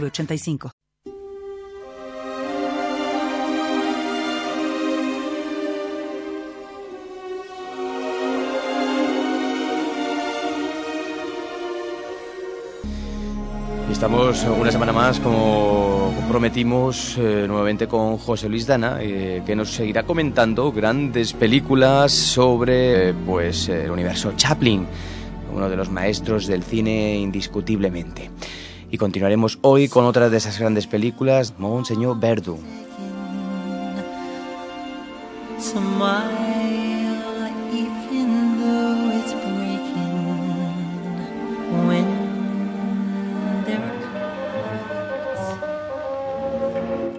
906985. Estamos una semana más, como prometimos, eh, nuevamente con José Luis Dana, eh, que nos seguirá comentando grandes películas sobre pues, el universo Chaplin, uno de los maestros del cine indiscutiblemente. Y continuaremos hoy con otra de esas grandes películas, Monseñor Verdu.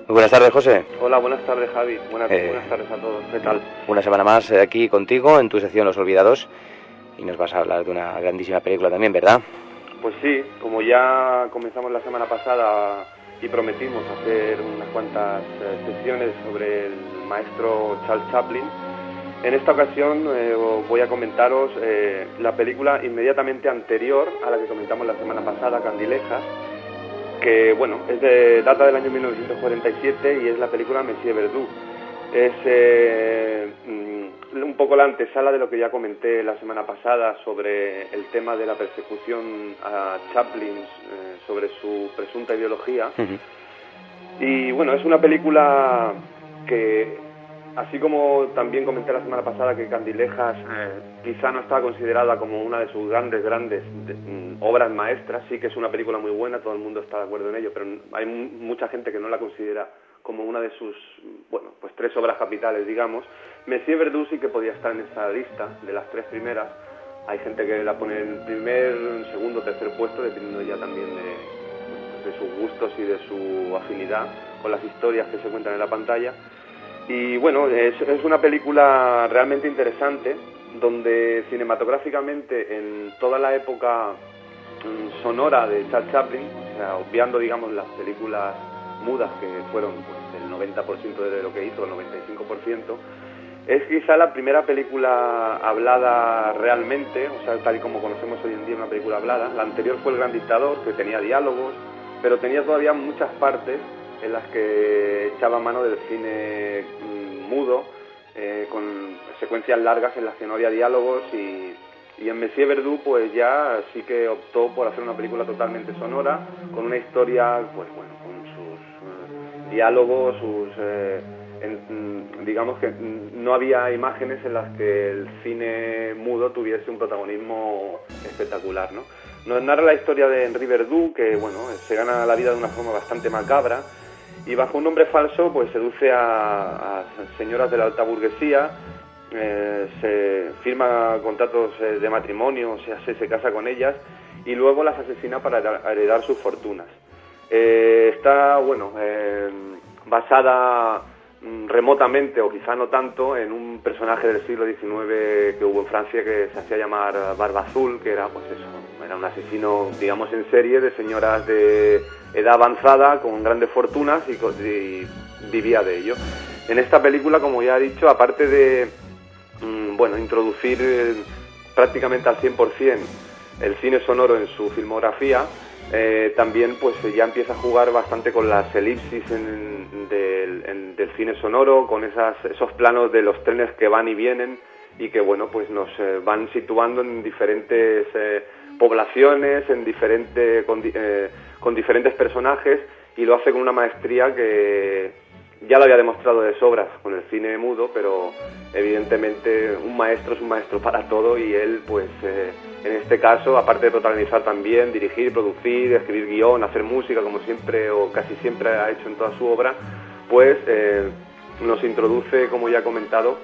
Buenas tardes, José. Hola, buenas tardes, Javi. Buenas, Eh, buenas tardes a todos. ¿Qué tal? Una semana más eh, aquí contigo en tu sección Los Olvidados. Y nos vas a hablar de una grandísima película también, ¿verdad? Pues sí, como ya comenzamos la semana pasada y prometimos hacer unas cuantas eh, sesiones sobre el maestro Charles Chaplin, en esta ocasión eh, voy a comentaros eh, la película inmediatamente anterior a la que comentamos la semana pasada, Candilejas, que bueno, es de, data del año 1947 y es la película Monsieur Verdoux. Es eh, mm, un poco la antesala de lo que ya comenté la semana pasada sobre el tema de la persecución a Chaplin, eh, sobre su presunta ideología. Y bueno, es una película que, así como también comenté la semana pasada que Candilejas eh, quizá no está considerada como una de sus grandes, grandes de- mm, obras maestras, sí que es una película muy buena, todo el mundo está de acuerdo en ello, pero hay mu- mucha gente que no la considera como una de sus, bueno, pues tres obras capitales, digamos. Messier Verdoux sí que podía estar en esa lista de las tres primeras. Hay gente que la pone en primer, segundo, tercer puesto, dependiendo ya también de, pues, de sus gustos y de su afinidad con las historias que se cuentan en la pantalla. Y bueno, es, es una película realmente interesante, donde cinematográficamente en toda la época mm, sonora de Charles Chaplin, o sea, obviando digamos las películas mudas que fueron pues, el 90% de lo que hizo, el 95%, es quizá la primera película hablada realmente, o sea, tal y como conocemos hoy en día una película hablada. La anterior fue El Gran Dictador, que tenía diálogos, pero tenía todavía muchas partes en las que echaba mano del cine mm, mudo, eh, con secuencias largas en las que no había diálogos y, y en Messier Verdoux pues ya sí que optó por hacer una película totalmente sonora, con una historia, pues bueno, diálogos, sus... eh, en- mm, digamos que mm, no había imágenes en las que el cine mudo tuviese un protagonismo espectacular, ¿no? Nos narra la historia de Henri Verdoux, que bueno, se gana la vida de una forma bastante macabra y bajo un nombre falso pues seduce a, señoras de la alta burguesía, eh, se firma contratos eh, de matrimonio, se, casa con ellas y luego las asesina para heredar sus fortunas. Eh, está, bueno, eh, basada mm, remotamente o quizá no tanto en un personaje del siglo XIX que hubo en Francia que se hacía llamar Barba Azul, que era pues eso, era un asesino digamos en serie de señoras de edad avanzada con grandes fortunas y, vivía de ello. En esta película, como ya he dicho, aparte de mm, bueno, introducir eh, prácticamente al 100% el cine sonoro en su filmografía, eh, también pues ya empieza a jugar bastante con las elipsis en- del, cine sonoro, con esas, esos planos de los trenes que van y vienen y que bueno pues nos eh, van situando en diferentes eh, poblaciones, en diferente, con, di- con diferentes personajes y lo hace con una maestría que ya lo había demostrado de sobras con el cine mudo, pero evidentemente un maestro es un maestro para todo y él, pues en este caso, aparte de protagonizar también, dirigir, producir, escribir guion, hacer música, como siempre o casi siempre ha hecho en toda su obra, pues eh, nos introduce, como ya he comentado,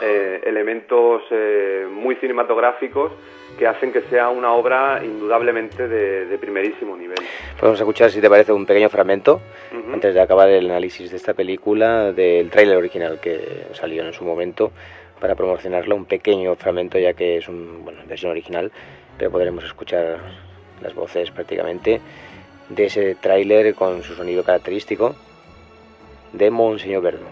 eh, elementos eh, muy cinematográficos que hacen que sea una obra indudablemente de, primerísimo nivel. Podemos escuchar, si te parece, un pequeño fragmento, antes de acabar el análisis de esta película, del tráiler original que salió en su momento para promocionarlo, un pequeño fragmento ya que es una bueno, versión original, pero podremos escuchar las voces prácticamente de ese tráiler con su sonido característico de Monseñor Verdo.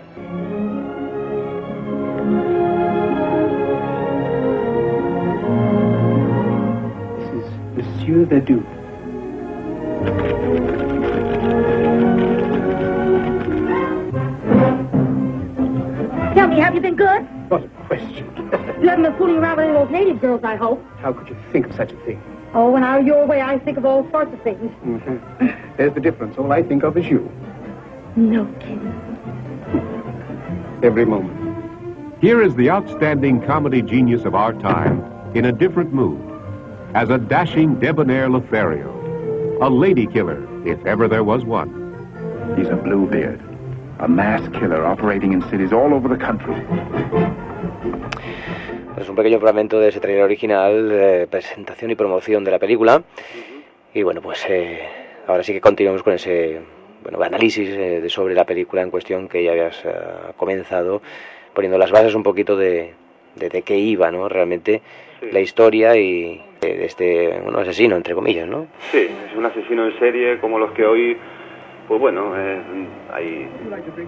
Monsieur Verdoux. Tell me, have you been good? What a. You haven't been fooling around with any of those native girls, I hope. How could you think of such a thing? Oh, when I'm your way, I think of all sorts of things. Mm-hmm. There's the difference. All I think of is you. No kidding. Every moment. Here is the outstanding comedy genius of our time in a different mood. As a dashing, debonair Lothario. A lady killer, if ever there was one. He's a Bluebeard. A mass killer operating in cities all over the country. Es un pequeño fragmento de ese trailer original, de presentación y promoción de la película. Y bueno, pues eh, ahora sí que continuamos con ese bueno, análisis eh, de sobre la película en cuestión que ya habías eh, comenzado, poniendo las bases un poquito de, de, qué iba, ¿no? Realmente la historia y de este bueno, asesino, entre comillas, ¿no? Sí, es un asesino en serie como los que hoy pues bueno, hay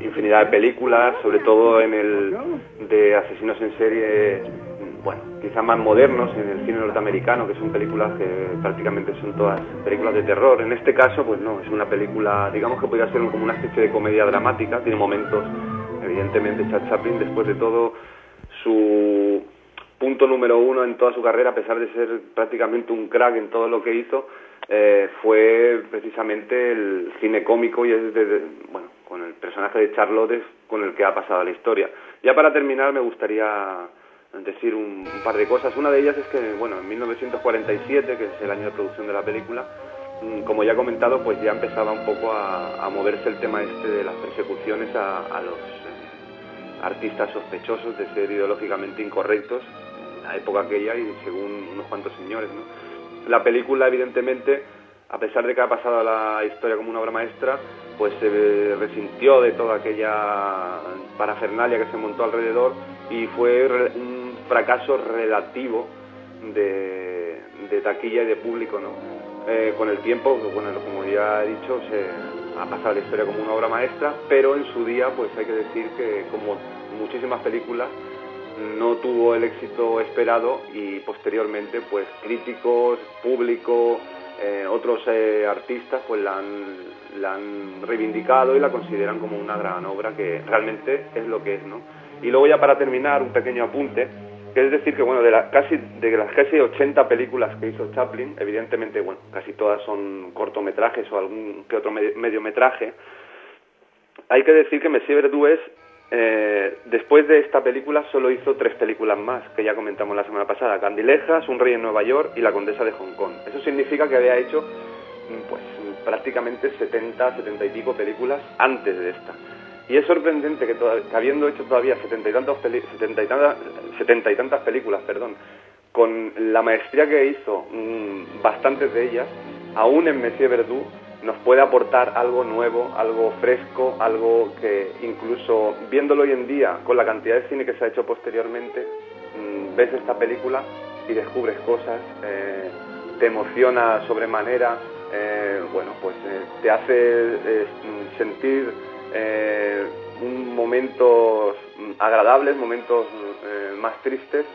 infinidad de películas, sobre todo en el de asesinos en serie quizá más modernos en el cine norteamericano, que son películas que prácticamente son todas películas de terror. En este caso, pues no, es una película, digamos que podría ser como una especie de comedia dramática, tiene momentos, evidentemente, Chad Chaplin, después de todo, su punto número uno en toda su carrera, a pesar de ser prácticamente un crack en todo lo que hizo, eh, fue precisamente el cine cómico y es de, bueno, con el personaje de Charlotte con el que ha pasado la historia. Ya para terminar me gustaría decir un, par de cosas. Una de ellas es que, bueno, en 1947, que es el año de producción de la película, mm, como ya he comentado, pues ya empezaba un poco a, moverse el tema este de las persecuciones a, los eh, artistas sospechosos de ser ideológicamente incorrectos en la época aquella y según unos cuantos señores, ¿no? La película, evidentemente, a pesar de que ha pasado a la historia como una obra maestra, pues se resintió de toda aquella parafernalia que se montó alrededor y fue un fracaso relativo de, taquilla y de público, ¿no? Eh, con el tiempo, como ya he dicho, se ha pasado la historia como una obra maestra, pero en su día, pues hay que decir que como muchísimas películas, no tuvo el éxito esperado y posteriormente, pues críticos, público, eh, otros eh, artistas pues la han, la han reivindicado y la consideran como una gran obra que realmente es lo que es, ¿no? Y luego ya para terminar un pequeño apunte, que es decir que bueno, de, la, casi, de las casi 80 películas que hizo Chaplin, evidentemente, bueno, casi todas son cortometrajes o algún que otro mediometraje, hay que decir que Monsieur Verdoux es eh, después de esta película solo hizo tres películas más, que ya comentamos la semana pasada, Candilejas, Un rey en Nueva York y La condesa de Hong Kong. Eso significa que había hecho pues prácticamente 70, 70 y pico películas antes de esta. Y es sorprendente que, habiendo hecho todavía 70 y, tantos 70 y, tantas, 70 y tantas películas, perdón, con la maestría que hizo, mm, bastantes de ellas, aún en Monsieur Verdoux, nos puede aportar algo nuevo, algo fresco, algo que incluso viéndolo hoy en día con la cantidad de cine que se ha hecho posteriormente, mm, ves esta película y descubres cosas, eh, te emociona sobremanera, eh, bueno, pues eh, te hace sentir momentos agradables, momentos más tristes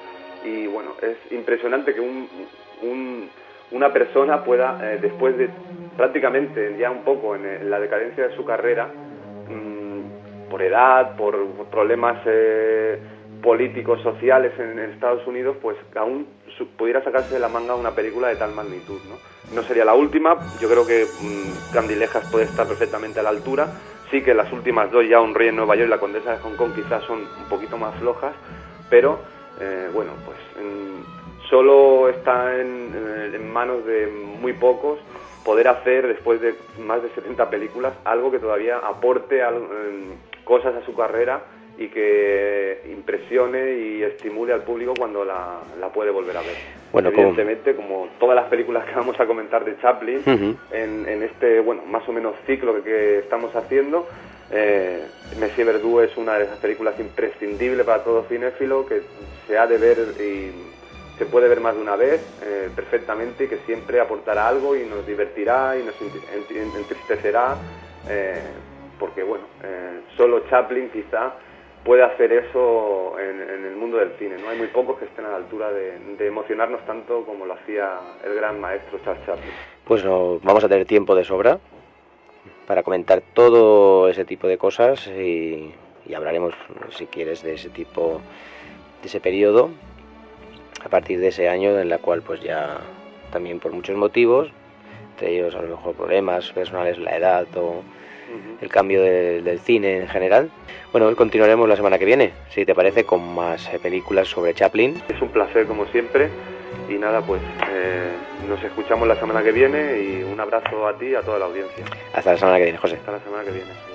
y bueno, es impresionante que un una persona pueda, eh, después de prácticamente ya un poco en, la decadencia de su carrera, mm, por edad, por, problemas eh, políticos, sociales en, Estados Unidos, pues aún pudiera sacarse de la manga una película de tal magnitud. ¿no? no sería la última, yo creo que mm, Candilejas puede estar perfectamente a la altura. Sí que las últimas dos, ya Un Rey en Nueva York y La Condesa de Hong Kong, quizás son un poquito más flojas, pero eh, bueno, pues solo está en, manos de muy pocos poder hacer, después de más de 70 películas, algo que todavía aporte cosas a su carrera y que impresione y estimule al público cuando la, la puede volver a ver. Bueno, Evidentemente, como todas las películas que vamos a comentar de Chaplin, en, en, este, bueno, más o menos ciclo que, estamos haciendo, eh, Messi Verdú es una de esas películas imprescindibles para todo cinéfilo que se ha de ver y se puede ver más de una vez eh, perfectamente y que siempre aportará algo y nos divertirá y nos entristecerá eh, porque bueno, eh, solo Chaplin quizá puede hacer eso en, el mundo del cine. No hay muy pocos que estén a la altura de, emocionarnos tanto como lo hacía el gran maestro Charles Chaplin. Pues no, vamos a tener tiempo de sobra para comentar todo ese tipo de cosas y, hablaremos, si quieres, de ese tipo, de ese periodo, a partir de ese año en la cual pues ya también por muchos motivos, entre ellos a lo mejor problemas personales, la edad o el cambio del cine en general. Bueno, continuaremos la semana que viene, si te parece, con más eh, películas sobre Chaplin. Es un placer como siempre y nada, pues eh, nos escuchamos la semana que viene y un abrazo a ti y a toda la audiencia. Hasta la semana que viene, José. Hasta la semana que viene.